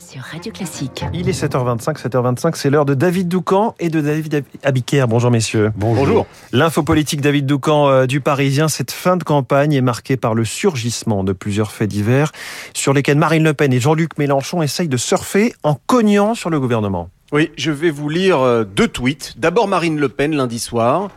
sur Radio Classique. Il est 7h25, 7h25, c'est l'heure de David Doucan et de David Abiker. Bonjour messieurs. Bonjour. L'info politique David Doucan euh, du Parisien, cette fin de campagne est marquée par le surgissement de plusieurs faits divers sur lesquels Marine Le Pen et Jean-Luc Mélenchon essayent de surfer en cognant sur le gouvernement. Oui, je vais vous lire euh, deux tweets. D'abord Marine Le Pen lundi soir.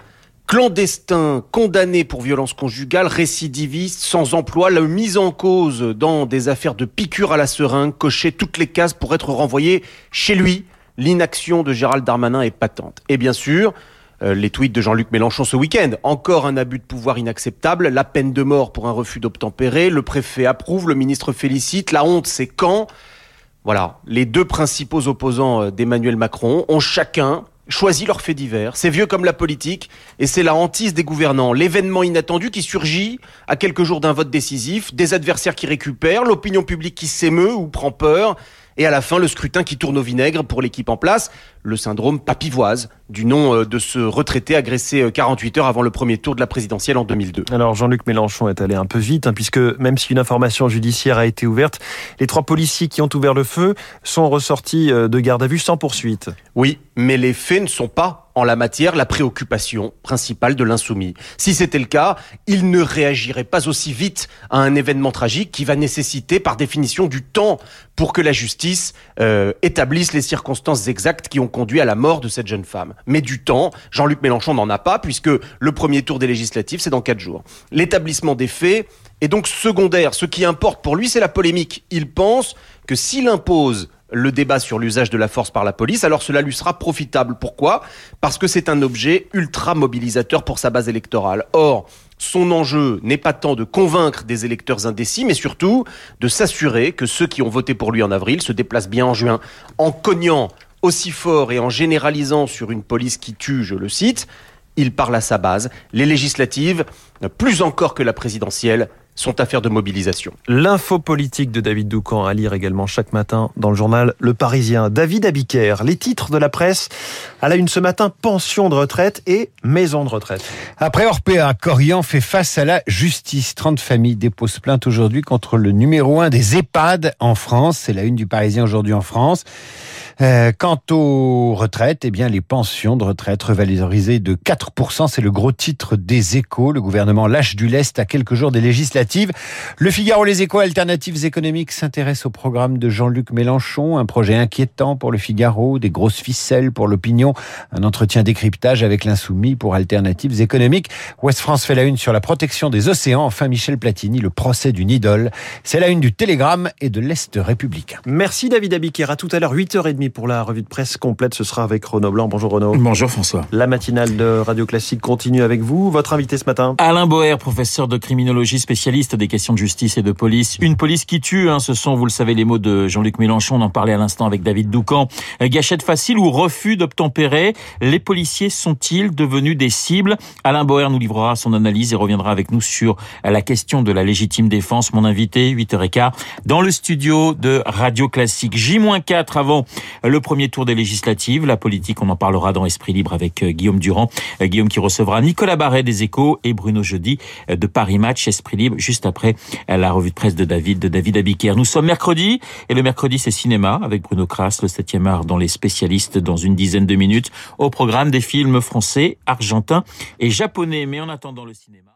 Clandestin, condamné pour violence conjugale, récidiviste, sans emploi, la mise en cause dans des affaires de piqûre à la seringue, cocher toutes les cases pour être renvoyé chez lui. L'inaction de Gérald Darmanin est patente. Et bien sûr, euh, les tweets de Jean-Luc Mélenchon ce week-end. Encore un abus de pouvoir inacceptable, la peine de mort pour un refus d'obtempérer, le préfet approuve, le ministre félicite, la honte c'est quand? Voilà, les deux principaux opposants euh, d'Emmanuel Macron ont chacun choisi leurs faits divers. C'est vieux comme la politique et c'est la hantise des gouvernants. L'événement inattendu qui surgit à quelques jours d'un vote décisif, des adversaires qui récupèrent, l'opinion publique qui s'émeut ou prend peur et à la fin le scrutin qui tourne au vinaigre pour l'équipe en place, le syndrome papivoise du nom euh, de ce retraité agressé 48 euh, heures avant le premier tour de la présidentielle en 2002. Alors Jean-Luc Mélenchon est allé un peu vite, hein, puisque même si une information judiciaire a été ouverte, les trois policiers qui ont ouvert le feu sont ressortis euh, de garde à vue sans poursuite. Oui, mais les faits ne sont pas en la matière la préoccupation principale de l'insoumis. Si c'était le cas, il ne réagirait pas aussi vite à un événement tragique qui va nécessiter par définition du temps pour que la justice euh, établisse les circonstances exactes qui ont conduit à la mort de cette jeune femme. Mais du temps, Jean-Luc Mélenchon n'en a pas puisque le premier tour des législatives, c'est dans quatre jours. L'établissement des faits est donc secondaire. Ce qui importe pour lui, c'est la polémique. Il pense que s'il impose le débat sur l'usage de la force par la police, alors cela lui sera profitable. Pourquoi? Parce que c'est un objet ultra mobilisateur pour sa base électorale. Or, son enjeu n'est pas tant de convaincre des électeurs indécis, mais surtout de s'assurer que ceux qui ont voté pour lui en avril se déplacent bien en juin. En cognant aussi fort et en généralisant sur une police qui tue, je le cite, il parle à sa base. Les législatives, plus encore que la présidentielle, sont affaires de mobilisation. L'info politique de David Doucan à lire également chaque matin dans le journal Le Parisien. David Abiker, les titres de la presse à la une ce matin, pension de retraite et maison de retraite. Après Orpea, Corian fait face à la justice. 30 familles déposent plainte aujourd'hui contre le numéro 1 des EHPAD en France. C'est la une du Parisien aujourd'hui en France. Euh, quant aux retraites, eh bien, les pensions de retraite revalorisées de 4%, c'est le gros titre des échos. Le gouvernement lâche du lest à quelques jours des législatives. Le Figaro, les échos alternatives économiques s'intéressent au programme de Jean-Luc Mélenchon, un projet inquiétant pour le Figaro, des grosses ficelles pour l'opinion, un entretien décryptage avec l'insoumis pour alternatives économiques. Ouest France fait la une sur la protection des océans. Enfin, Michel Platini, le procès d'une idole. C'est la une du Télégramme et de l'Est républicain. Merci David Abiker. À tout à l'heure, 8h30 pour la revue de presse complète. Ce sera avec Renaud Blanc. Bonjour Renaud. Bonjour François. La matinale de Radio Classique continue avec vous. Votre invité ce matin Alain Boer, professeur de criminologie, spécialiste des questions de justice et de police. Une police qui tue, hein, ce sont, vous le savez, les mots de Jean-Luc Mélenchon. On en parlait à l'instant avec David Doucan. Gâchette facile ou refus d'obtempérer? Les policiers sont-ils devenus des cibles? Alain Boer nous livrera son analyse et reviendra avec nous sur la question de la légitime défense. Mon invité, 8h15, dans le studio de Radio Classique. J-4 avant le premier tour des législatives. La politique, on en parlera dans Esprit Libre avec euh, Guillaume Durand. Euh, Guillaume qui recevra Nicolas Barret des Échos et Bruno Jeudi euh, de Paris Match, Esprit Libre, juste après la revue de presse de David, de David Abiker. Nous sommes mercredi et le mercredi c'est cinéma avec Bruno Kras, le 7e art dans les spécialistes dans une dizaine de minutes au programme des films français, argentins et japonais. Mais en attendant le cinéma.